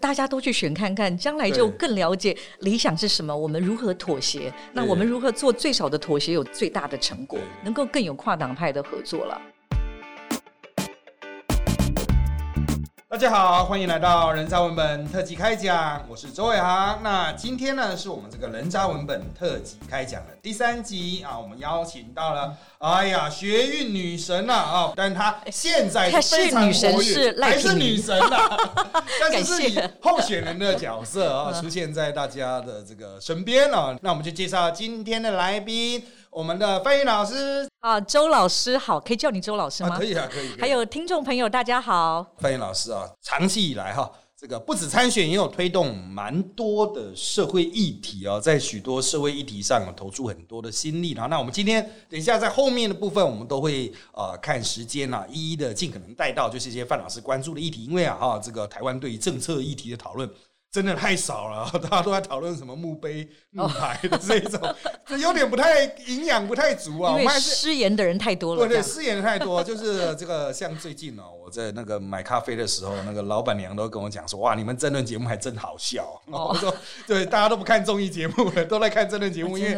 大家都去选看看，将来就更了解理想是什么，我们如何妥协，那我们如何做最少的妥协，有最大的成果，能够更有跨党派的合作了。大家好，欢迎来到人渣文本特辑开讲，我是周伟航。那今天呢，是我们这个人渣文本特辑开讲的第三集啊，我们邀请到了，哎呀，学运女神了啊，但她现在 非常活跃，还是女神啊，但是是以候选人的角色啊，出现在大家的这个身边啊。那我们就介绍今天的来宾。我们的翻译老师啊，周老师好，可以叫你周老师吗？可以啊，可以。还有听众朋友，大家好。翻译老师啊，长期以来哈，这个不止参选，也有推动蛮多的社会议题啊，在许多社会议题上投注很多的心力。然那我们今天等一下在后面的部分，我们都会呃看时间啊，一一的尽可能带到，就是一些范老师关注的议题。因为啊哈，这个台湾对于政策议题的讨论。真的太少了，大家都在讨论什么墓碑、墓牌的这种，这有点不太营养，不太足啊。因为失言的人太多了。对对，失言太多，就是这个像最近哦，我在那个买咖啡的时候，那个老板娘都跟我讲说：“哇，你们争论节目还真好笑。”我说：“对，大家都不看综艺节目了，都在看争论节目，因为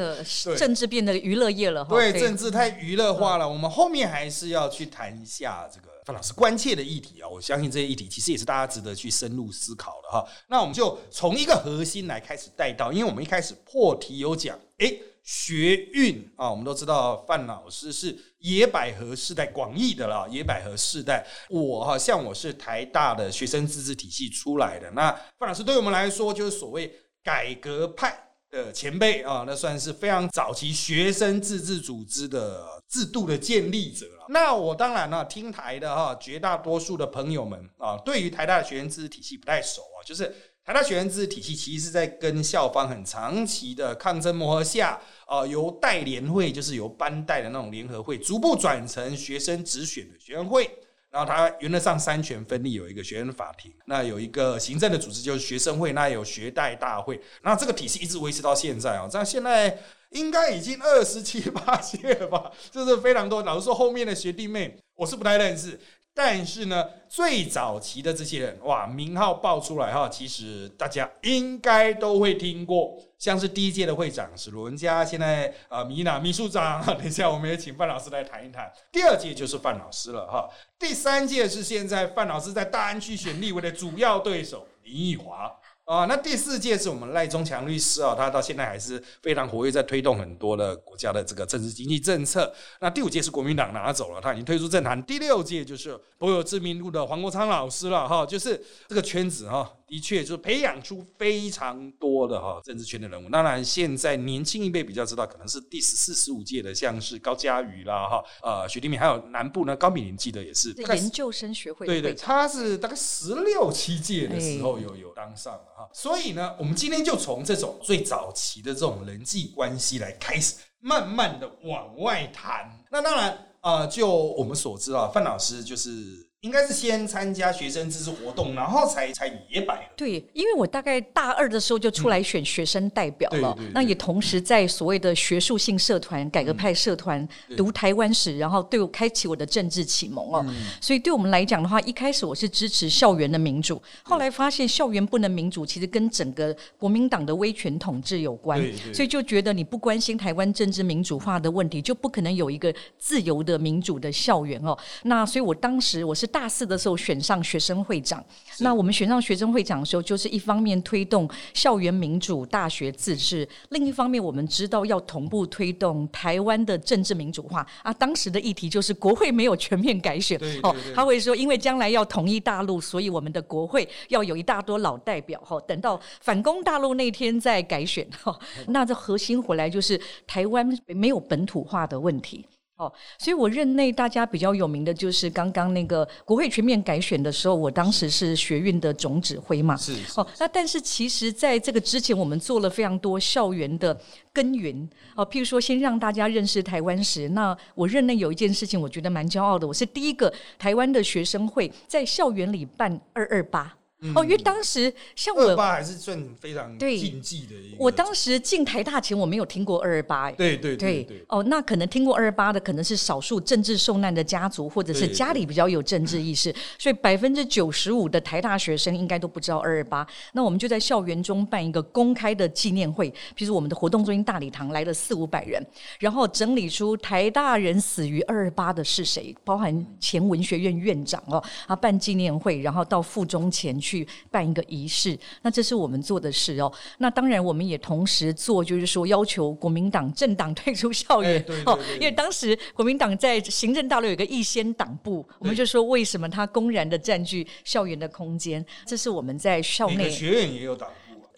政治变得娱乐业了。对，政治太娱乐化了。我们后面还是要去谈一下这个。”范老师关切的议题啊，我相信这些议题其实也是大家值得去深入思考的哈。那我们就从一个核心来开始带到，因为我们一开始破题有讲，哎，学运啊，我们都知道范老师是野百合世代广义的了，野百合世代。我哈像我是台大的学生自治体系出来的，那范老师对我们来说就是所谓改革派。的前辈啊，那算是非常早期学生自治组织的制度的建立者了。那我当然呢，听台的哈，绝大多数的朋友们啊，对于台大的学生自治体系不太熟啊。就是台大学生自治体系其实是在跟校方很长期的抗争磨合下，啊，由代联会，就是由班代的那种联合会，逐步转成学生直选的学生会。然后它原则上三权分立，有一个学生法庭，那有一个行政的组织就是学生会，那有学代大会，那这个体系一直维持到现在啊，这样现在应该已经二十七八届了吧，就是非常多。老实说，后面的学弟妹我是不太认识。但是呢，最早期的这些人，哇，名号报出来哈，其实大家应该都会听过，像是第一届的会长是罗文佳，现在啊，米娜秘书长，等一下我们也请范老师来谈一谈。第二届就是范老师了哈，第三届是现在范老师在大安区选立委的主要对手林奕华。啊，那第四届是我们赖中强律师啊，他到现在还是非常活跃，在推动很多的国家的这个政治经济政策。那第五届是国民党拿走了，他已经退出政坛。第六届就是颇有知名度的黄国昌老师了，哈，就是这个圈子哈。的确，就是培养出非常多的哈政治圈的人物。当然，现在年轻一辈比较知道，可能是第十四、十五届的，像是高嘉瑜啦，哈，呃，许定敏，还有南部呢，高敏玲记得也是研究生学会。对对，他是大概十六七届的时候有有当上了哈。所以呢，我们今天就从这种最早期的这种人际关系来开始，慢慢的往外谈。那当然，呃，就我们所知啊，范老师就是。应该是先参加学生自治活动，然后才才野百合。对，因为我大概大二的时候就出来选学生代表了，那也同时在所谓的学术性社团、改革派社团读台湾史，然后对我开启我的政治启蒙哦。所以对我们来讲的话，一开始我是支持校园的民主，后来发现校园不能民主，其实跟整个国民党的威权统治有关，所以就觉得你不关心台湾政治民主化的问题，就不可能有一个自由的民主的校园哦。那所以我当时我是。大四的时候选上学生会长，那我们选上学生会长的时候，就是一方面推动校园民主、大学自治，另一方面我们知道要同步推动台湾的政治民主化啊。当时的议题就是国会没有全面改选哦，他会说因为将来要统一大陆，所以我们的国会要有一大多老代表哈，等到反攻大陆那天再改选哈。那这核心回来就是台湾没有本土化的问题。哦，所以我任内大家比较有名的就是刚刚那个国会全面改选的时候，我当时是学运的总指挥嘛。是哦，那但是其实在这个之前，我们做了非常多校园的耕耘。哦，譬如说先让大家认识台湾史。那我任内有一件事情，我觉得蛮骄傲的，我是第一个台湾的学生会在校园里办二二八。哦，因为当时像二我，八还是算非常对禁忌的一个。我当时进台大前，我没有听过二二八。对对对对，哦，那可能听过二二八的，可能是少数政治受难的家族，或者是家里比较有政治意识，所以百分之九十五的台大学生应该都不知道二二八。那我们就在校园中办一个公开的纪念会，比如我们的活动中心大礼堂来了四五百人，然后整理出台大人死于二二八的是谁，包含前文学院院长哦，啊办纪念会，然后到附中前去办一个仪式。那这是我们做的事哦。那当然，我们也同时做，就是说要求国民党政党退出校园哦因为当时国民党在行政大楼有一个一先党部，我们就说为什么他公然的占据校园的空间？这是我们在校内学院也有党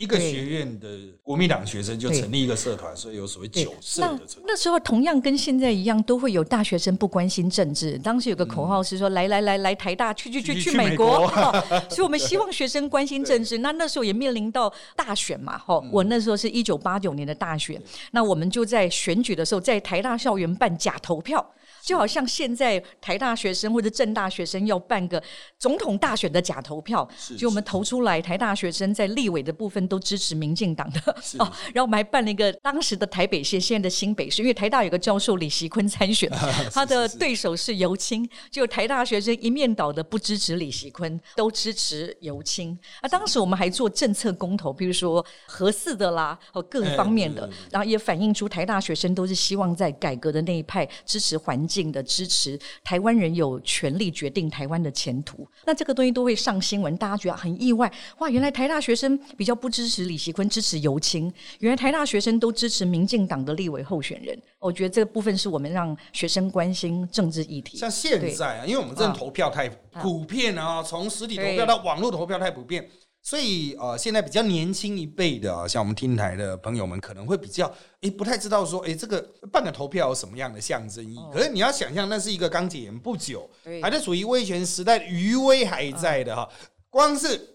一个对学院的国民党学生就成立一个社团，所以有所谓对九社那的成。那时候同样跟现在一样，都会有大学生不关心政治。当时有个口号是说：“来来来来，台大去去去去去去美国美国。哦所以我们希望学生关心政治。那那时候也面临到大选嘛，哈、我那时候是一九八九年的大选，那我们就在选举的时候，在台大校园办假投票。就好像现在台大学生或者政大学生要办个总统大选的假投票，就我们投出来，台大学生在立委的部分都支持民进党的。是。哦，然后我们还办了一个当时的台北县，现在的新北市，因为台大有个教授李习坤参选，他的对手是尤清，就台大学生一面倒的不支持李习坤，都支持尤清。啊，当时我们还做政策公投，比如说核四的啦，和各方面的然后也反映出台大学生都是希望在改革的那一派支持环境的，支持台湾人有权利决定台湾的前途。那这个东西都会上新闻，大家觉得很意外，哇，原来台大学生比较不支持李习坤，支持尤清，原来台大学生都支持民进党的立委候选人。我觉得这个部分是我们让学生关心政治议题。像现在啊，因为我们这啊投票太普遍啊，从实体投票到网络投票太普遍，所以呃，现在比较年轻一辈的啊，像我们听台的朋友们，可能会比较诶不太知道说，诶这个半个投票有什么样的象征意义？可是你要想象，那是一个刚解严不久，对还在处于威权时代，余威还在的哈，光是。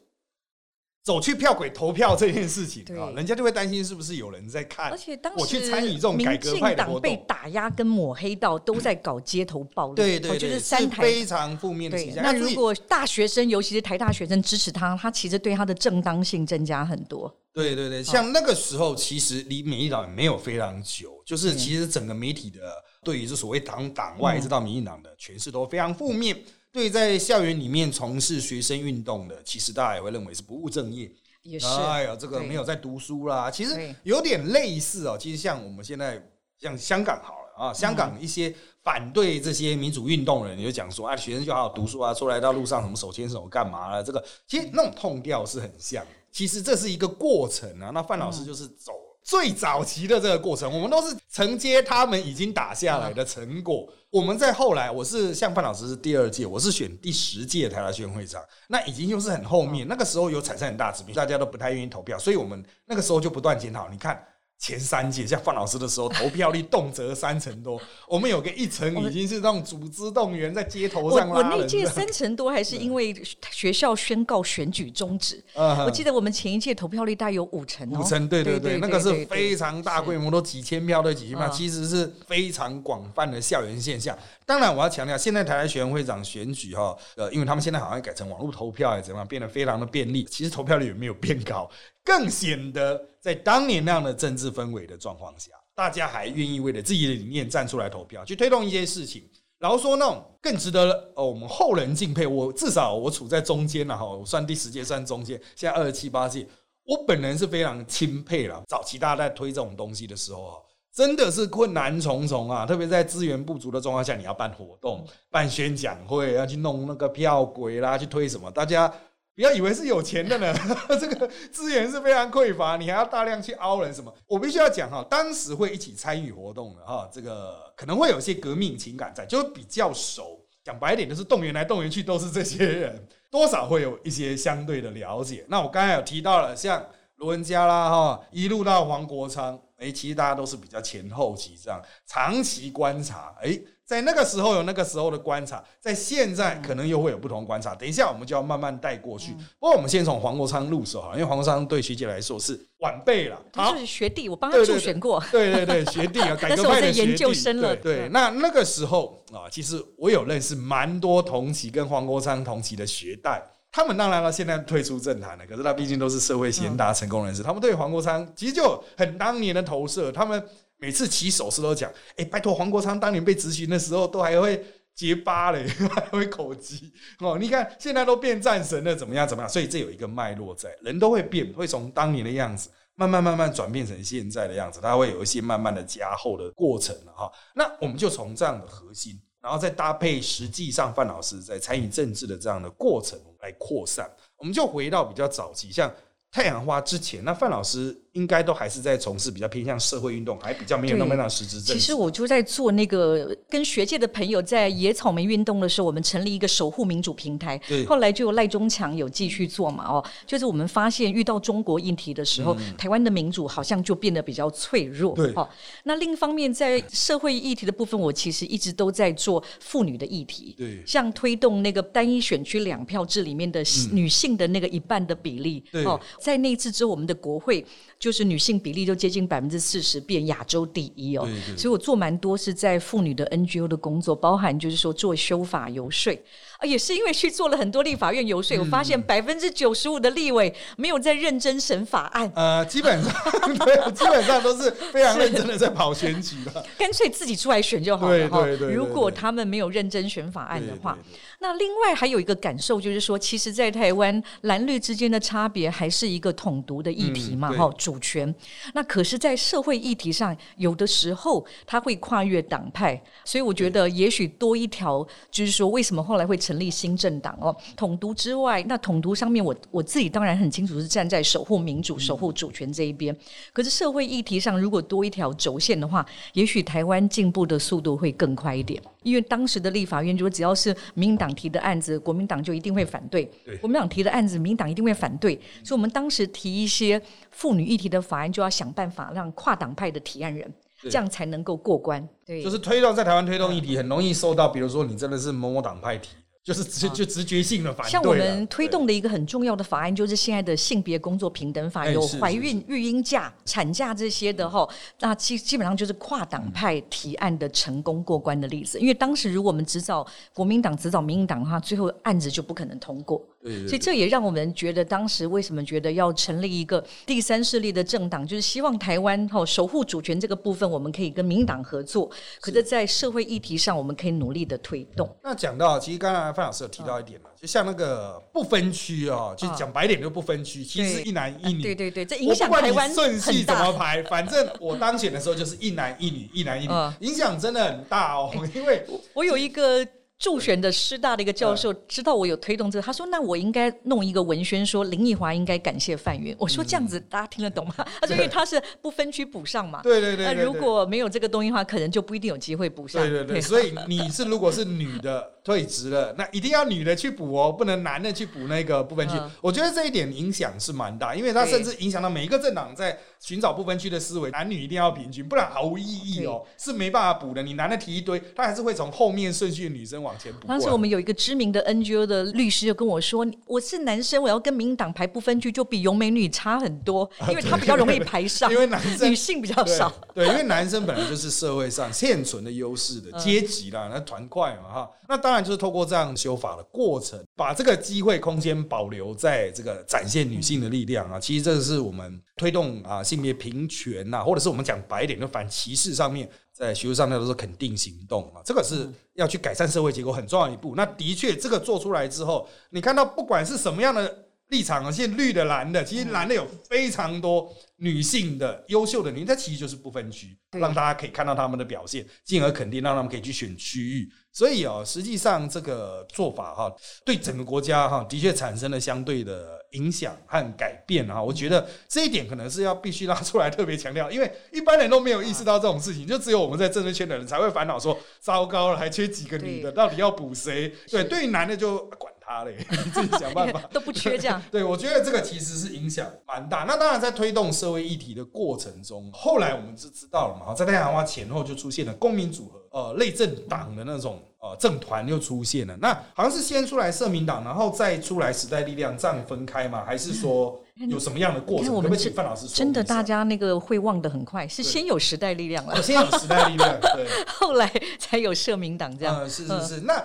走去票轨投票这件事情啊，人家就会担心是不是有人在看，而且当时我去参与这种改革派的活动，打压跟抹黑到都在搞街头暴力，对对对，是三台非常负面的形对，象。那如果大学生，尤其是台大学生支持他，他其实对他的正当性增加很多。对对对，像那个时候，其实离民进党也没有非常久，就是其实整个媒体的对于这所谓党党外一直到民进党的诠释都非常负面。对，在校园里面从事学生运动的，其实大家也会认为是不务正业。也是，哎呀，这个没有在读书啦，其实有点类似哦。其实像我们现在像香港好了啊，香港一些反对这些民主运动的人，你就讲说啊，学生就好好读书啊，出来到路上什么手牵手干嘛了？这个其实那种痛调是很像。其实这是一个过程啊。那范老师就是走最早期的这个过程，我们都是承接他们已经打下来的成果。我们在后来，我是像范老师是第二届，我是选第十届台大学生会长，那已经又是很后面，那个时候有产生很大知名，大家都不太愿意投票，所以我们那个时候就不断检讨。你看前三届，像范老师的时候，投票率动辄三成多，我们有个一成已经是那种组织动员在街头我上我那届。三成多，还是因为学校宣告选举终止。嗯我记得我们前一届投票率大概有五成哦，五成，对对对，那个是非常大规模，都几千票对几千票，嗯其实是非常广泛的校园现象。当然，我要强调，现在台大学院会长选举哈，呃，因为他们现在好像改成网络投票，还是怎么样，变得非常的便利。其实投票率也没有变高，更显得在当年那样的政治氛围的状况下，大家还愿意为了自己的理念站出来投票，去推动一些事情。然后说那种更值得哦，我们后人敬佩。我至少我处在中间了哈，我算第十届，算中间，现在二十七八届，我本人是非常钦佩了。早期大家在推这种东西的时候啊，真的是困难重重啊！特别在资源不足的状况下，你要办活动、办宣讲会，要去弄那个票轨啦，去推什么，大家。不要以为是有钱的呢，这个资源是非常匮乏，你还要大量去凹人什么。我必须要讲哈，当时会一起参与活动的哈，这个可能会有些革命情感在，就是比较熟。讲白一点，就是动员来动员去都是这些人，多少会有一些相对的了解。那我刚才有提到了，像罗文嘉啦哈，一路到黄国昌，哎，其实大家都是比较前后期这样长期观察，哎。在那个时候有那个时候的观察，在现在可能又会有不同观察。等一下我们就要慢慢带过去。不过我们先从黄国昌入手哈，因为黄国昌对学姐来说是晚辈了。他是学弟，我帮他助选过。对对对，学弟啊，改革派的学弟。研究生了对对，嗯那那个时候啊，其实我有认识蛮多同期跟黄国昌同期的学代。他们当然了，现在退出政坛了，可是他毕竟都是社会贤达、成功人士，他们对黄国昌其实就很当年的投射。他们每次起手势都讲：“哎，拜托，黄国昌当年被执行的时候，都还会结巴嘞，还会口疾哦。你看现在都变战神了，怎么样？怎么样？所以这有一个脉络在，人都会变，会从当年的样子慢慢慢慢转变成现在的样子，它会有一些慢慢的加厚的过程了哈。那我们就从这样的核心。然后再搭配实际上范老师在参与政治的这样的过程来扩散，我们就回到比较早期，像太阳花之前，那范老师。应该都还是在从事比较偏向社会运动，还比较没有那么样实质其实我就在做那个跟学界的朋友在野草莓运动的时候，我们成立一个守护民主平台。对，后来就有赖中强有继续做嘛。哦，就是我们发现遇到中国议题的时候，台湾的民主好像就变得比较脆弱。对，哦，那另一方面在社会议题的部分，我其实一直都在做妇女的议题。对，像推动那个单一选区两票制里面的女性的那个一半的比例。对，哦，在那次之后，我们的国会。就是女性比例都接近百分之四十，变亚洲第一哦。所以我做蛮多是在妇女的 NGO 的工作，包含就是说做修法游说啊，也是因为去做了很多立法院游说，我发现百分之九十五的立委没有在认真审法案。呃，基本上 对，基本上都是非常认真的在跑选举了，干脆自己出来选就好了哈。如果他们没有认真选法案的话。那另外还有一个感受就是说，其实，在台湾蓝绿之间的差别还是一个统独的议题嘛，哈，主权。那可是，在社会议题上，有的时候它会跨越党派，所以我觉得也许多一条，就是说，为什么后来会成立新政党哦？统独之外，那统独上面，我我自己当然很清楚是站在守护民主、守护主权这一边。可是社会议题上，如果多一条轴线的话，也许台湾进步的速度会更快一点。因为当时的立法院如果，只要是民党提的案子，国民党就一定会反对；国民党提的案子，民党一定会反对。所以，我们当时提一些妇女议题的法案，就要想办法让跨党派的提案人，这样才能够过关。对，就是推动在台湾推动议题，很容易受到，比如说你真的是某某党派提。就是直就直觉性的反对。像我们推动的一个很重要的法案，就是现在的性别工作平等法，有怀孕育婴假、产假这些的哈。那基基本上就是跨党派提案的成功过关的例子。因为当时如果我们只找国民党、只找民进党的话，最后案子就不可能通过。所以这也让我们觉得，当时为什么觉得要成立一个第三势力的政党，就是希望台湾哈守护主权这个部分，我们可以跟民党合作。可是，在社会议题上，我们可以努力的推动。那讲到，其实刚才范老师有提到一点嘛，就像那个不分区哦，就讲白点就不分区，其实一男一女。对对对，这影响台湾顺序怎么排，反正我当选的时候就是一男一女，一男一女，影响真的很大哦。因为我有一个。助选的师大的一个教授知道我有推动这个，他说：“那我应该弄一个文宣，说林奕华应该感谢范云。”我说：“这样子大家听得懂吗？” 他说：“因为他是不分区补上嘛。”对对对。那如果没有这个东西的话，可能就不一定有机会补上。对对对。所以你是如果是女的退职了，那一定要女的去补哦，不能男的去补那个不分区。我觉得这一点影响是蛮大，因为它甚至影响到每一个政党在寻找不分区的思维，男女一定要平均，不然毫无意义哦，是没办法补的。你男的提一堆，他还是会从后面顺序的女生往前补。当时我们。有一个知名的 NGO 的律师就跟我说：“我是男生，我要跟民党排不分区，就比勇美女差很多，因为他比较容易排上，因为男生女性比较少。对，因为男生本来就是社会上现存的优势的阶级啦，那团块嘛哈。那当然就是透过这样修法的过程，把这个机会空间保留在这个展现女性的力量啊。其实这是我们推动啊性别平权呐，或者是我们讲白一点，就反歧视上面。”在学术上面都是肯定行动啊，这个是要去改善社会结构很重要一步。那的确，这个做出来之后，你看到不管是什么样的立场啊，现在绿的、蓝的，其实蓝的有非常多女性的优秀的，你这其实就是不分区，让大家可以看到他们的表现，进而肯定让他们可以去选区域。所以哦，实际上这个做法哈，对整个国家哈，的确产生了相对的影响和改变啊。我觉得这一点可能是要必须拉出来特别强调，因为一般人都没有意识到这种事情，就只有我们在政治圈的人才会烦恼说：糟糕了，还缺几个女的，到底要补谁？对，对于男的就管。他嘞，你 自己想办法，都不缺这样。对，我觉得这个其实是影响蛮大。那当然，在推动社会议题的过程中，后来我们就知道了嘛，在太阳花前后就出现了公民组合，呃，类政党的那种呃政团又出现了。那好像是先出来社民党，然后再出来时代力量，这样分开吗？还是说有什么样的过程？我们请范老师说。真的，大家那个会忘得很快，是先有时代力量了，先有时代力量，对，后来才有社民党这样。是是是，那。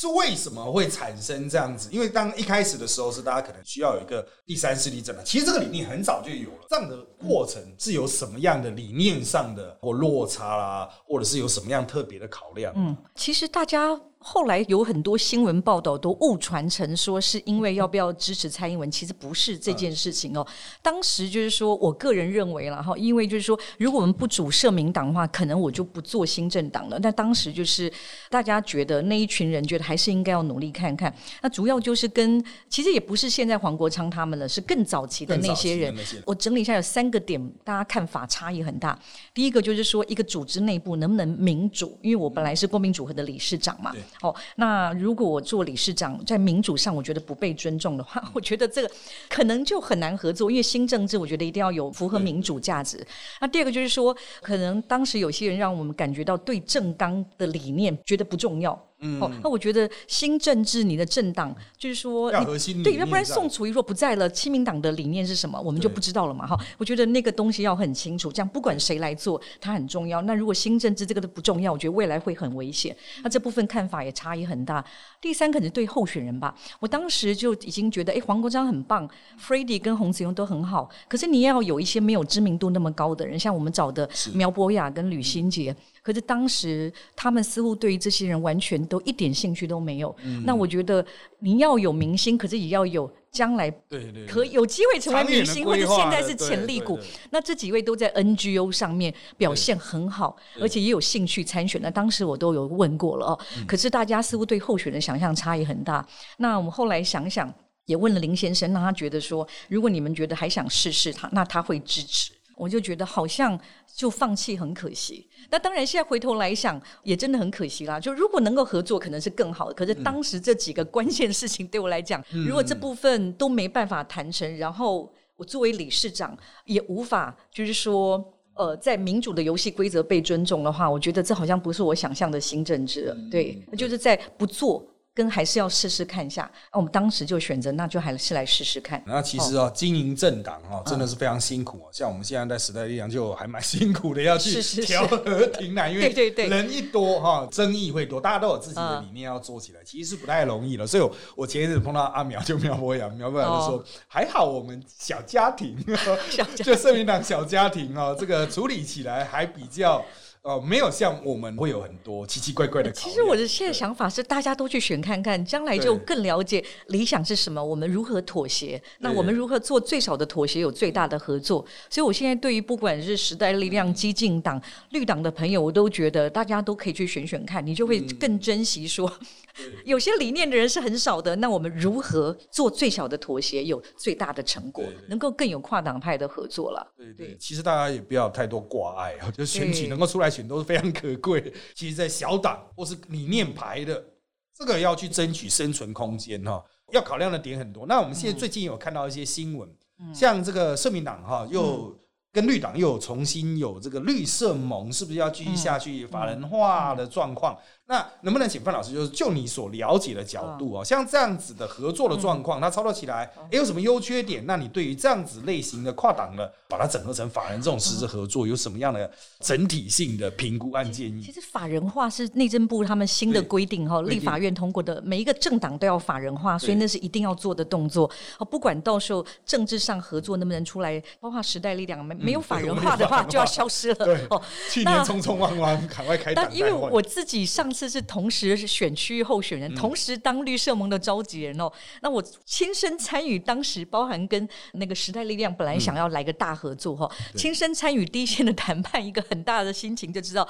是为什么会产生这样子？因为当一开始的时候是大家可能需要有一个第三势力政党，其实这个理念很早就有了。这样的过程是有什么样的理念上的或落差啦，或者是有什么样特别的考量？嗯，其实大家。后来有很多新闻报道都误传成说是因为要不要支持蔡英文，其实不是这件事情哦。当时就是说我个人认为了哈，因为就是说如果我们不主社民党的话，可能我就不做新政党了。但当时就是大家觉得那一群人觉得还是应该要努力看看。那主要就是跟其实也不是现在黄国昌他们了，是更早期的那些人。我整理一下有三个点，大家看法差异很大。第一个就是说一个组织内部能不能民主，因为我本来是公民组合的理事长嘛。哦，那如果我做理事长，在民主上我觉得不被尊重的话，我觉得这个可能就很难合作。因为新政治，我觉得一定要有符合民主价值。那第二个就是说，可能当时有些人让我们感觉到对正纲的理念觉得不重要。哦，那我觉得新政治，你的政党就是说，对，要不然宋楚瑜若不在了，亲民党的理念是什么，我们就不知道了嘛。哈，我觉得那个东西要很清楚，这样不管谁来做，它很重要。那如果新政治这个都不重要，我觉得未来会很危险。那这部分看法也差异很大。第三，可能对候选人吧，我当时就已经觉得，哎，黄国章很棒 f r e d d y 跟洪子庸都很好，可是你要有一些没有知名度那么高的人，像我们找的苗博雅跟吕新杰。可是当时他们似乎对于这些人完全都一点兴趣都没有。那我觉得你要有明星，可是也要有将来可有机会成为明星，或者现在是潜力股。那这几位都在 NGO 上面表现很好，而且也有兴趣参选。那当时我都有问过了哦。可是大家似乎对候选人想象差异很大。那我们后来想想，也问了林先生，让他觉得说，如果你们觉得还想试试他，那他会支持。我就觉得好像就放弃很可惜。那当然，现在回头来想，也真的很可惜啦。就如果能够合作，可能是更好的。可是当时这几个关键事情对我来讲，如果这部分都没办法谈成，然后我作为理事长也无法，就是说，呃，在民主的游戏规则被尊重的话，我觉得这好像不是我想象的新政治。对，就是在不做。跟还是要试试看一下，那我们当时就选择，那就还是来试试看。那其实哦，经营政党哦，真的是非常辛苦哦。像我们现在在时代力量，就还蛮 辛苦的，要去调和停难，因为人一多哈，争议会多，大家都有自己的理念要做起来，其实是不太容易了。所以，我前一阵碰到阿苗，就苗博洋，苗博洋就说：“还好我们小家庭，就社民党小家庭哦，这个处理起来还比较。”哦，没有像我们会有很多奇奇怪怪的。其实我的现在想法是，大家都去选看看，将来就更了解理想是什么，我们如何妥协，那我们如何做最少的妥协，有最大的合作。所以，我现在对于不管是时代力量、激进党、绿党的朋友，我都觉得大家都可以去选选看，你就会更珍惜说。有些理念的人是很少的，那我们如何做最小的妥协，有最大的成果，能够更有跨党派的合作了？对对，其实大家也不要太多挂碍啊，就选举能够出来选都是非常可贵。其实，在小党或是理念牌的，这个要去争取生存空间哈，要考量的点很多。那我们现在最近有看到一些新闻，像这个社民党哈，又跟绿党又有重新有这个绿色盟，是不是要继续下去法人化的状况？那能不能请范老师，就是就你所了解的角度啊，像这样子的合作的状况，它操作起来有什么优缺点？那你对于这样子类型的跨党的，把它整合成法人这种实质合作，有什么样的整体性的评估案建议？其实法人化是内政部他们新的规定哈，立法院通过的，每一个政党都要法人化，所以那是一定要做的动作。哦，不管到时候政治上合作能不能出来，包括时代力量没没有法人化的话，就要消失了。对，哦，去年匆匆忙忙赶快开但因为我自己上次。这是同时是选区候选人，同时当绿色盟的召集人哦。那我亲身参与当时，包含跟那个时代力量本来想要来个大合作哈，亲身参与第一线的谈判，一个很大的心情就知道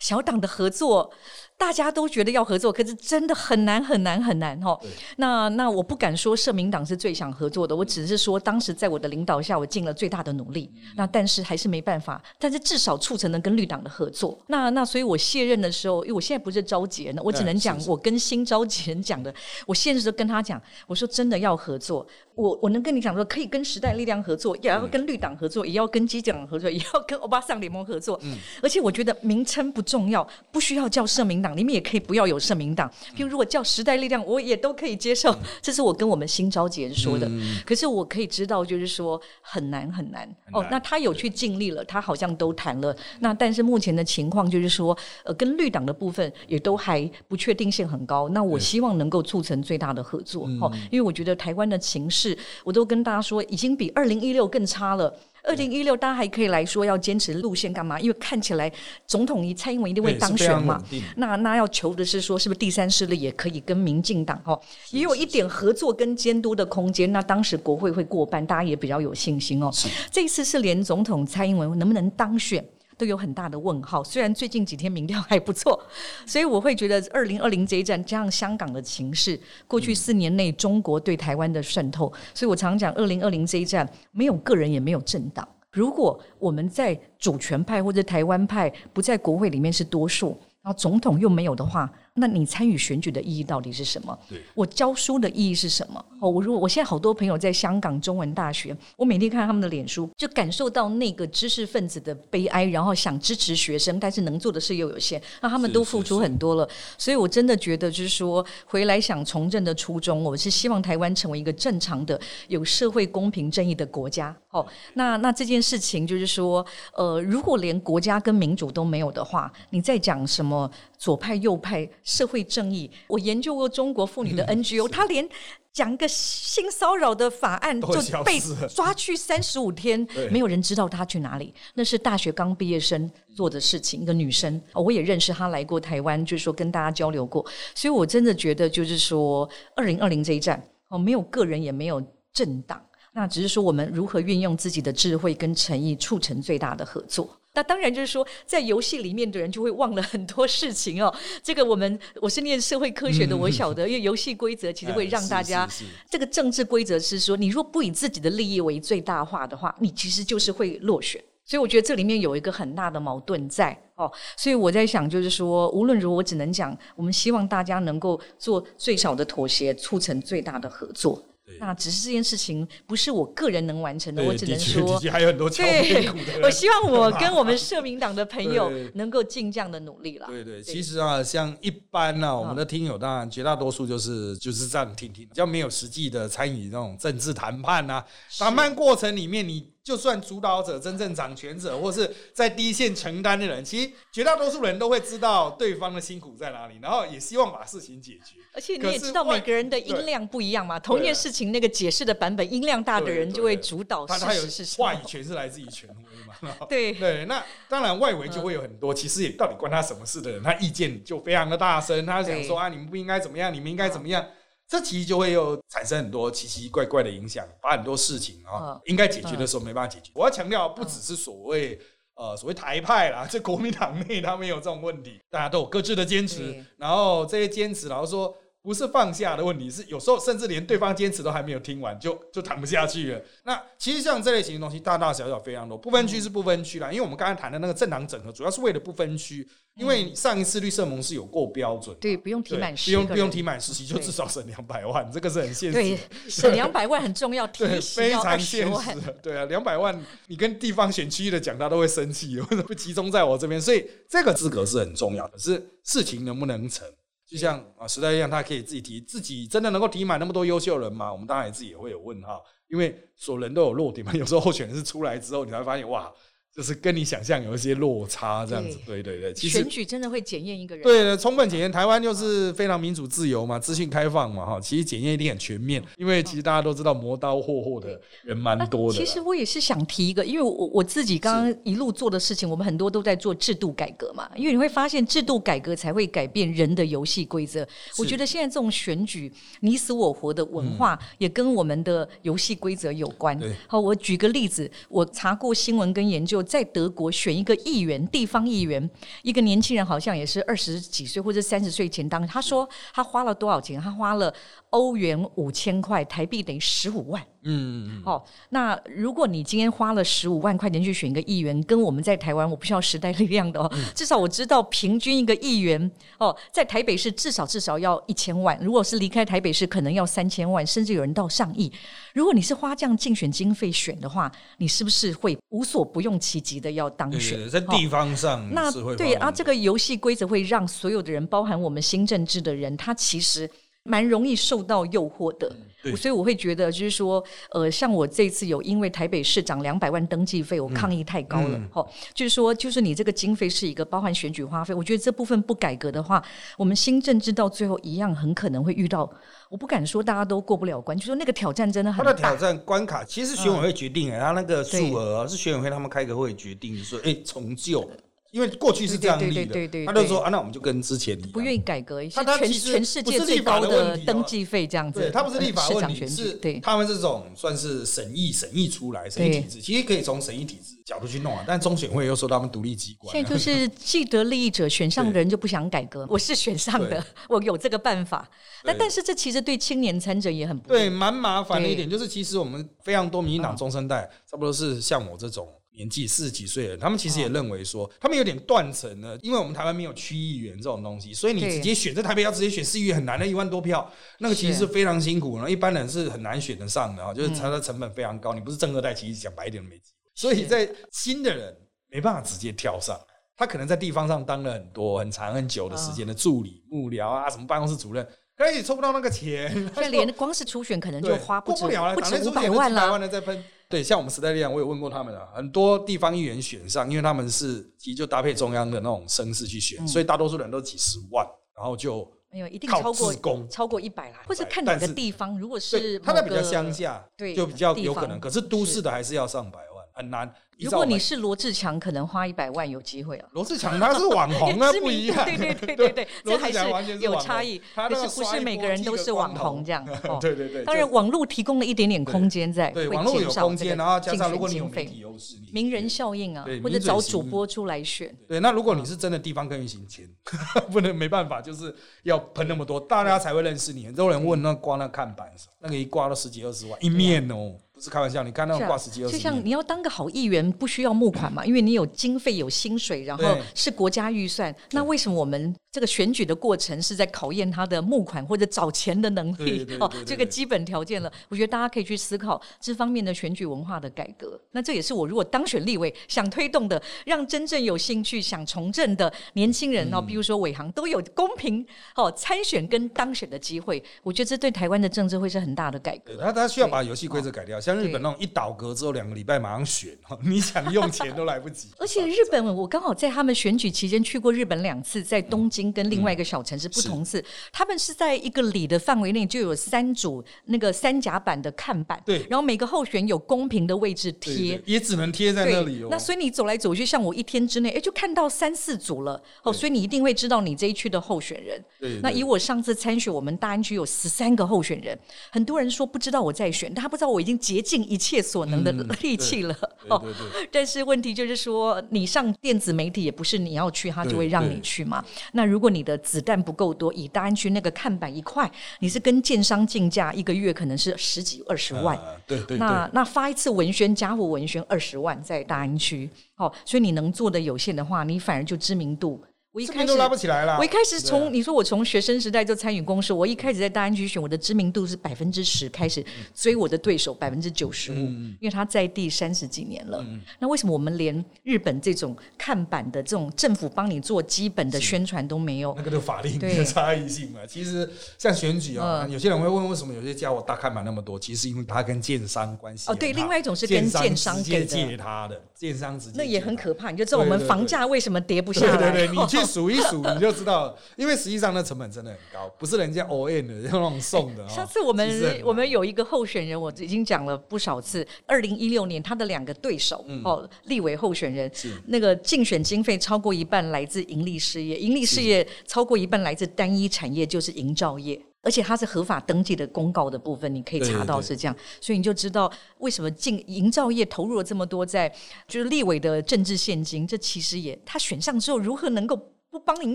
小党的合作。大家都觉得要合作，可是真的很难很难很难哈。那那我不敢说社民党是最想合作的，我只是说当时在我的领导下，我尽了最大的努力。那但是还是没办法，但是至少促成了跟绿党的合作。那那所以我卸任的时候，因为我现在不是召集人，我只能讲我跟新召集人讲的。我现实跟他讲，我说真的要合作。我我能跟你讲说，可以跟时代力量合作，也要跟绿党合作，也要跟基党合作，也要跟欧巴桑联盟合作。嗯，而且我觉得名称不重要，不需要叫社民党，你们也可以不要有社民党。譬如如果叫时代力量，我也都可以接受。这是我跟我们新召集人说的。可是我可以知道，就是说很难很难。哦，那他有去尽力了，他好像都谈了。那但是目前的情况就是说，呃，跟绿党的部分也都还不确定性很高。那我希望能够促成最大的合作，哦，因为我觉得台湾的情势，我都跟大家说，已经比二零一六更差了。二零一六，大家还可以来说要坚持路线干嘛？因为看起来总统一蔡英文一定会当选嘛。那那要求的是说，是不是第三势力也可以跟民进党哦，也有一点合作跟监督的空间？那当时国会会过半，大家也比较有信心哦。这一次是连总统蔡英文能不能当选？都有很大的问号。虽然最近几天民调还不错，所以我会觉得二零二零这一战加上香港的情势，过去四年内中国对台湾的渗透，所以我常讲二零二零这一战没有个人也没有政党。如果我们在主权派或者台湾派不在国会里面是多数，然后总统又没有的话。那你参与选举的意义到底是什么？我教书的意义是什么？哦，我如果我现在好多朋友在香港中文大学，我每天看他们的脸书，就感受到那个知识分子的悲哀，然后想支持学生，但是能做的事又有限，那他们都付出很多了。所以我真的觉得，就是说回来想从政的初衷，我是希望台湾成为一个正常的、有社会公平正义的国家。哦，那那这件事情就是说，呃，如果连国家跟民主都没有的话，你在讲什么左派右派？社会正义，我研究过中国妇女的 NGO，他连讲一个性骚扰的法案就被 抓去三十五天，没有人知道她去哪里。那是大学刚毕业生做的事情，一个女生，我也认识她来过台湾，就是说跟大家交流过。所以我真的觉得，就是说二零二零这一战，哦，没有个人，也没有政党，那只是说我们如何运用自己的智慧跟诚意，促成最大的合作。那当然就是说，在游戏里面的人就会忘了很多事情哦。这个我们我是念社会科学的，我晓得，因为游戏规则其实会让大家 这个政治规则是说，你若不以自己的利益为最大化的话，你其实就是会落选。所以我觉得这里面有一个很大的矛盾在哦。所以我在想，就是说，无论如何，我只能讲，我们希望大家能够做最少的妥协，促成最大的合作。那只是这件事情不是我个人能完成的，我只能说，还有很多对，我希望我 跟我们社民党的朋友能够尽这样的努力了。对对，其实啊，像一般呢，我们的听友当然绝大多数就是就是这样听听，比较没有实际的参与那种政治谈判啊，谈判过程里面你。就算主导者、真正掌权者，或是在第一线承担的人，其实绝大多数人都会知道对方的辛苦在哪里，然后也希望把事情解决。而且你也知道，每个人的音量不一样嘛。同一件事情，那个解释的版本，音量大的人就会主导。他他有话语权是来自于权威嘛？对对，那当然外围就会有很多，其实也到底关他什么事的人，他意见就非常的大声，他想说啊，你们不应该怎么样，你们应该怎么样。这其实就会又产生很多奇奇怪怪的影响，把很多事情啊，应该解决的时候没办法解决。我要强调，不只是所谓呃所谓台派啦，这国民党内他们有这种问题，大家都有各自的坚持，然后这些坚持，然后说。不是放下的问题，是有时候甚至连对方坚持都还没有听完，就就谈不下去了。那其实像这类型的东西，大大小小非常多。不分区是不分区啦，因为我们刚才谈的那个政党整合，主要是为了不分区。因为上一次绿色盟是有过标准，对，不用提满，不用不用提满十席，就至少省两百万，这个是很现实。对，省两百万很重要，对，非常现实。对啊，两百万你跟地方选区的讲，他都会生气，为什么不集中在我这边？所以这个资格是很重要的，是事情能不能成。就像啊时代一样，他可以自己提，自己真的能够提满那么多优秀人吗？我们当然自己也会有问号，因为所有人都有弱点嘛。有时候候选人是出来之后，你才发现哇。就是跟你想象有一些落差，这样子，对对对。选举真的会检验一个人。对的，充分检验。台湾就是非常民主自由嘛，资讯开放嘛，哈。其实检验一定很全面，因为其实大家都知道磨刀霍霍的人蛮多的。其实我也是想提一个，因为我我自己刚刚一路做的事情，我们很多都在做制度改革嘛。因为你会发现，制度改革才会改变人的游戏规则。我觉得现在这种选举你死我活的文化，也跟我们的游戏规则有关。好，我举个例子，我查过新闻跟研究。在德国选一个议员，地方议员，一个年轻人好像也是二十几岁或者三十岁前当。他说他花了多少钱？他花了欧元五千块，台币等于十五万。嗯，好，那如果你今天花了十五万块钱去选一个议员，跟我们在台湾，我不需要时代力量的哦，至少我知道平均一个议员哦，在台北市至少至少要一千万，如果是离开台北市，可能要三千万，甚至有人到上亿。如果你是花这样竞选经费选的话，你是不是会无所不用其极的要当选？在地方上，那对啊，这个游戏规则会让所有的人，包含我们新政治的人，他其实。蛮容易受到诱惑的。所以我会觉得，就是说，呃，像我这次有因为台北市长两百万登记费，我抗议太高了，哈，就是说，就是你这个经费是一个包含选举花费，我觉得这部分不改革的话，我们新政治到最后一样很可能会遇到，我不敢说大家都过不了关，就说那个挑战真的很大。他的挑战关卡其实选委会决定，哎，他那个数额是选委会他们开个会决定，说，哎，重旧。因为过去是这样立的，他就说啊，那我们就跟之前一样，不愿意改革，他他其实全世界最高的登记费这样子，对他不是立法问题，是他们这种算是审议审议出来审议体制，其实可以从审议体制角度去弄啊。但中选会又说他们独立机关，现在就是既得利益者选上的人就不想改革，我是选上的，我有这个办法。那但是这其实对青年参者也很对，蛮麻烦的一点就是，其实我们非常多民进党中生代，差不多是像我这种。年纪四十几岁了，他们其实也认为说，他们有点断层了，因为我们台湾没有区议员这种东西，所以你直接选在台北要直接选市议员很难的，一万多票，那个其实是非常辛苦，然后一般人是很难选得上的啊，就是它的成本非常高，你不是正二代，其实讲白一点都没机会。所以在新的人没办法直接跳上，他可能在地方上当了很多很长很久的时间的助理、幕僚啊，什么办公室主任，可也抽不到那个钱，现在连光是初选可能就花不止不止五百万了，再分。对，像我们时代力量，我有问过他们啊，很多地方议员选上，因为他们是其实就搭配中央的那种声势去选，所以大多数人都几十万，然后就没有一定超过超过一百啦，或者看哪个地方，如果是他在比较乡下，对，就比较有可能，可是都市的还是要上百万，很难。如果你是罗志强，可能花一百万有机会啊。罗志强他是网红啊，不一样。对对对对对，这还是有差异。可是不是每个人都是网红这样。对对对。当然，网络提供了一点点空间在，对网络有空间，然后加上如果你有媒体优势，名人效应啊，或者找主播出来选。对，那如果你是真的地方更运行钱，不能没办法，就是要喷那么多，大家才会认识你。很多人问那挂那看板，那个一挂都十几二十万一面哦。是开玩笑，你看那种挂十几二十，就像你要当个好议员，不需要募款嘛，因为你有经费、有薪水，然后是国家预算。那为什么我们这个选举的过程是在考验他的募款或者找钱的能力？哦，这个基本条件了。我觉得大家可以去思考这方面的选举文化的改革。那这也是我如果当选立委想推动的，让真正有兴趣想从政的年轻人哦，比如说伟航都有公平哦参选跟当选的机会。我觉得这对台湾的政治会是很大的改革。他他需要把游戏规则改掉，像。日本那种一倒阁之后两个礼拜马上选，你想用钱都来不及。而且日本，我刚好在他们选举期间去过日本两次，在东京跟另外一个小城市不同是，他们是在一个里的范围内就有三组那个三甲板的看板，对，然后每个候选有公平的位置贴，也只能贴在那里哦。那所以你走来走去，像我一天之内，哎，就看到三四组了哦，所以你一定会知道你这一区的候选人。对，那以我上次参选，我们大安区有十三个候选人，很多人说不知道我在选，他不知道我已经竭尽一切所能的力气了。哦，但是问题就是说，你上电子媒体也不是你要去，他就会让你去嘛。那如果你的子弹不够多，以大安区那个看板一块，你是跟建商竞价，一个月可能是十几二十万。对对。那那发一次文宣，家户文宣二十万，在大安区。哦，所以你能做的有限的话，你反而就知名度。我一开始拉不起来了。我一开始从你说我从学生时代就参与公事，我一开始在大安区选，我的知名度是百分之十，开始追我的对手百分之九十五，因为他在地三十几年了。那为什么我们连日本这种看板的这种政府帮你做基本的宣传都没有？那个就法令的 差异性嘛。其实像选举啊，有些人会问为什么有些家伙大看板那么多？其实因为他跟建商关系哦，对，另外一种是跟建商借他的，建商直接那也很可怕。你就知道我们房价为什么跌不下来？对对，你去。数一数你就知道了，因为实际上那成本真的很高，不是人家 O N 的，那种送的。上次我们我们有一个候选人，我已经讲了不少次。二零一六年他的两个对手哦，立委候选人，那个竞选经费超过一半来自盈利事业，盈利事业超过一半来自单一产业，就是营造业。而且它是合法登记的公告的部分，你可以查到是这样，所以你就知道为什么进营造业投入了这么多在就是立委的政治现金。这其实也他选上之后如何能够。不帮营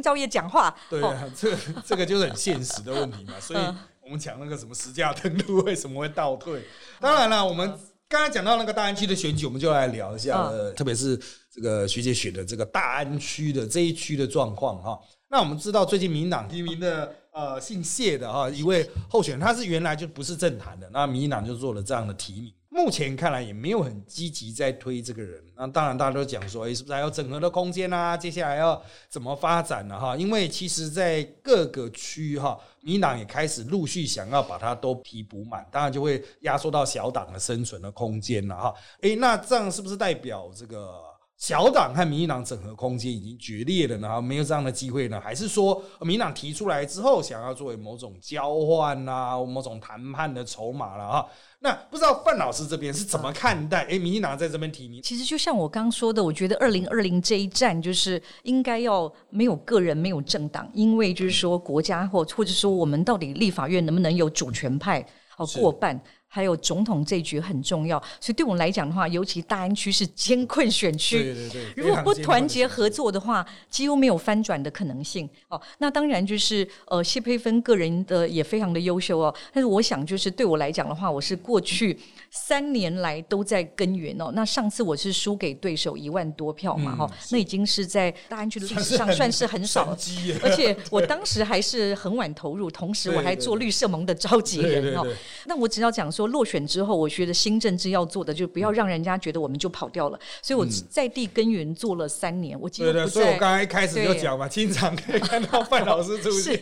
造业讲话，对啊，这这个就是很现实的问题嘛。所以我们讲那个什么实价登录为什么会倒退？当然了，我们刚才讲到那个大安区的选举，我们就来聊一下，特别是这个徐姐选的这个大安区的这一区的状况哈。那我们知道最近民党提名的呃姓谢的哈一位候选人，他是原来就不是政坛的，那民党就做了这样的提名。目前看来也没有很积极在推这个人。那当然，大家都讲说，哎，是不是还有整合的空间啊？接下来要怎么发展呢？哈，因为其实，在各个区哈，民党也开始陆续想要把它都提补满，当然就会压缩到小党的生存的空间了哈。哎，那这样是不是代表这个？小党和民进党整合空间已经决裂了呢，没有这样的机会呢？还是说民党提出来之后，想要作为某种交换啊，某种谈判的筹码了哈？那不知道范老师这边是怎么看待？哎，民进党在这边提名，其实就像我刚说的，我觉得二零二零这一战就是应该要没有个人，没有政党，因为就是说国家或或者说我们到底立法院能不能有主权派哦过半？还有总统这一局很重要，所以对我们来讲的话，尤其大安区是艰困选区，对对对，如果不团结合作的话，几乎没有翻转的可能性。哦，那当然就是呃，谢佩芬个人的也非常的优秀哦，但是我想就是对我来讲的话，我是过去三年来都在耕耘哦。那上次我是输给对手一万多票嘛，哈，那已经是在大安区的历史上算是很少，而且我当时还是很晚投入，同时我还做绿色盟的召集人哦。那我只要讲。说落选之后，我觉得新政治要做的，就不要让人家觉得我们就跑掉了。所以我在地耕耘做了三年，我记得。所以我刚才一开始就讲嘛，经常可以看到范老师出现。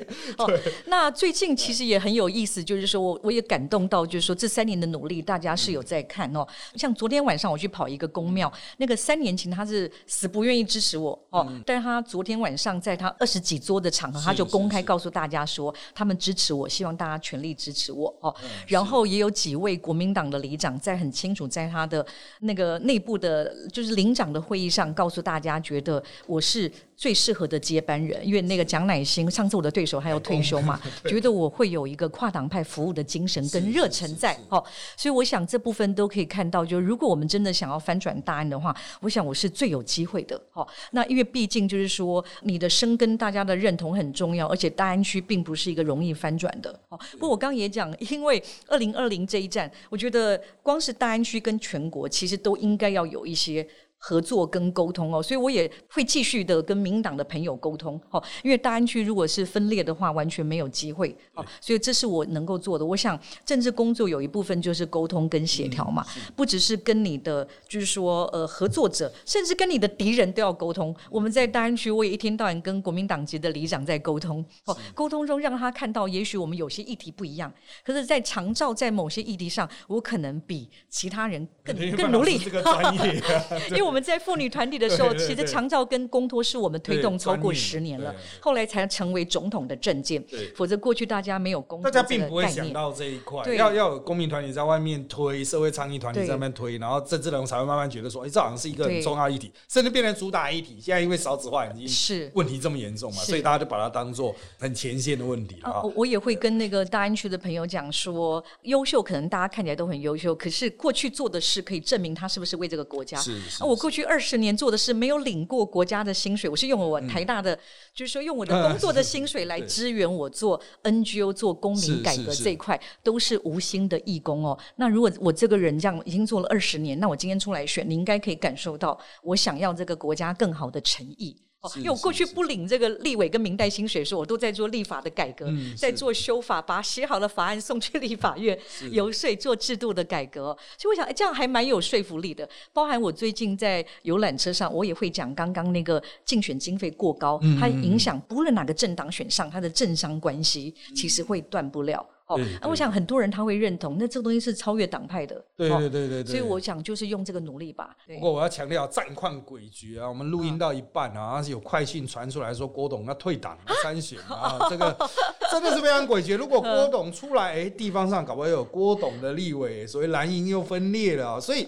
对。那最近其实也很有意思，就是说我我也感动到，就是说这三年的努力，大家是有在看哦。像昨天晚上我去跑一个公庙，那个三年前他是死不愿意支持我哦，但是他昨天晚上在他二十几桌的场合，他就公开告诉大家说，他们支持我，希望大家全力支持我哦。然后也有几。几位国民党的里长在很清楚，在他的那个内部的，就是领长的会议上，告诉大家，觉得我是。最适合的接班人，因为那个蒋乃馨上次我的对手还要退休嘛，觉得我会有一个跨党派服务的精神跟热忱在，哦，所以我想这部分都可以看到，就如果我们真的想要翻转大案的话，我想我是最有机会的，哦，那因为毕竟就是说你的生根，大家的认同很重要，而且大安区并不是一个容易翻转的，哦，不过我刚刚也讲，因为二零二零这一站，我觉得光是大安区跟全国其实都应该要有一些。合作跟沟通哦，所以我也会继续的跟民党的朋友沟通哦，因为大安区如果是分裂的话，完全没有机会哦，所以这是我能够做的。我想政治工作有一部分就是沟通跟协调嘛，不只是跟你的就是说呃合作者，甚至跟你的敌人都要沟通。我们在大安区，我也一天到晚跟国民党籍的里长在沟通哦，沟通中让他看到，也许我们有些议题不一样，可是，在长照在某些议题上，我可能比其他人更更努力，这个专业，因为我们。我们在妇女团体的时候，其实长照跟公托是我们推动超过十年了，后来才成为总统的政见。否则过去大家没有公，大家并不会想到这一块。要要有公民团体在外面推，社会倡议团体在外面推，然后政治人才会慢慢觉得说，哎，这好像是一个很重要议题，甚至变成主打议题。现在因为少子化已经是问题这么严重嘛，所以大家就把它当做很前线的问题了。我我也会跟那个大安区的朋友讲说，优秀可能大家看起来都很优秀，可是过去做的事可以证明他是不是为这个国家。是是。我过去二十年做的事没有领过国家的薪水，我是用我台大的，就是说用我的工作的薪水来支援我做 NGO 做公民改革这一块，都是无薪的义工哦。那如果我这个人这样已经做了二十年，那我今天出来选，你应该可以感受到我想要这个国家更好的诚意。因为我过去不领这个立委跟明代薪水的时候，我都在做立法的改革，在做修法，把写好的法案送去立法院游说做制度的改革。所以我想，哎这样还蛮有说服力的。包含我最近在游览车上，我也会讲刚刚那个竞选经费过高，它影响不论哪个政党选上，它的政商关系其实会断不了。哦，那我想很多人他会认同，那这个东西是超越党派的。对对对对对。所以我想就是用这个努力吧。不过我要强调战况诡谲啊！我们录音到一半啊，是有快讯传出来说郭董要退党参选啊，这个真的是非常诡谲。如果郭董出来，哎，地方上搞不好有郭董的立委，所以蓝营又分裂了。所以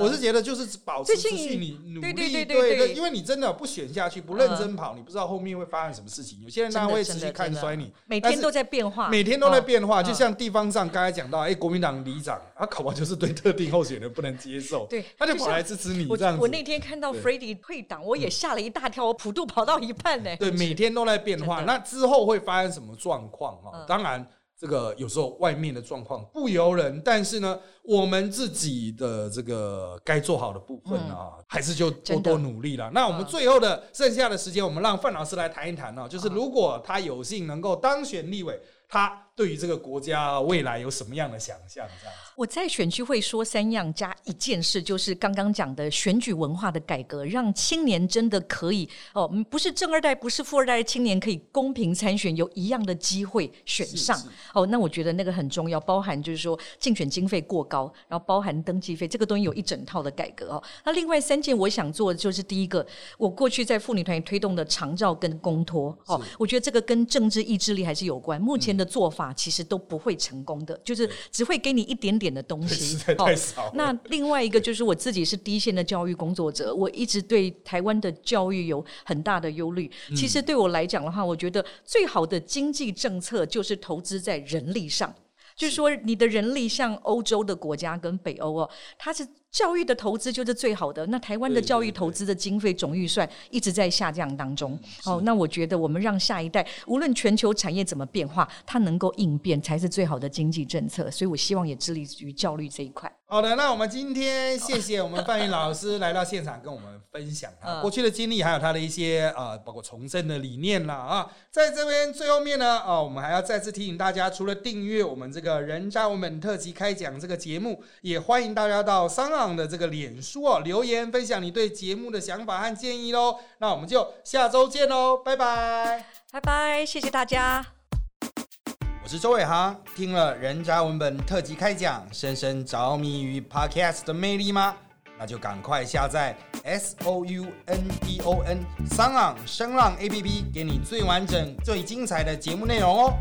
我是觉得就是保持持续你努力，对对对，因为你真的不选下去，不认真跑，你不知道后面会发生什么事情。有些人他会持续看衰你，每天都在变化，每天都在变化。就像地方上刚才讲到，哎，国民党里长，他考不好就是对特定候选人不能接受，对，他就跑来支持你这样子。我那天看到 f r e d d y 退党，我也吓了一大跳，我普渡跑到一半呢。对，每天都在变化，那之后会发生什么状况？啊？当然，这个有时候外面的状况不由人，但是呢，我们自己的这个该做好的部分啊，还是就多多努力了。那我们最后的剩下的时间，我们让范老师来谈一谈呢，就是如果他有幸能够当选立委，他。对于这个国家未来有什么样的想象？这样子，我在选区会说三样加一件事，就是刚刚讲的选举文化的改革，让青年真的可以哦，不是正二代，不是富二代的，青年可以公平参选，有一样的机会选上。哦，那我觉得那个很重要，包含就是说竞选经费过高，然后包含登记费，这个东西有一整套的改革哦。那另外三件我想做的就是第一个，我过去在妇女团推动的长照跟公托哦，我觉得这个跟政治意志力还是有关。目前的做法。其实都不会成功的，就是只会给你一点点的东西，太少。那另外一个就是我自己是第一线的教育工作者，我一直对台湾的教育有很大的忧虑。其实对我来讲的话，我觉得最好的经济政策就是投资在人力上，就是说你的人力像欧洲的国家跟北欧哦，它是。教育的投资就是最好的。那台湾的教育投资的经费总预算一直在下降当中。哦，那我觉得我们让下一代，无论全球产业怎么变化，它能够应变才是最好的经济政策。所以我希望也致力于教育这一块。好的，那我们今天谢谢我们范云老师来到现场跟我们分享他过去的经历，还有他的一些呃，包括重生的理念啦啊。在这边最后面呢，啊，我们还要再次提醒大家，除了订阅我们这个人渣文本特辑开讲这个节目，也欢迎大家到商昂的这个脸书哦留言分享你对节目的想法和建议喽。那我们就下周见喽，拜拜，拜拜，谢谢大家。我是周伟航，听了人渣文本特辑开讲，深深着迷于 Podcast 的魅力吗？那就赶快下载 S O U N D O N 三浪声浪 A P P，给你最完整、最精彩的节目内容哦。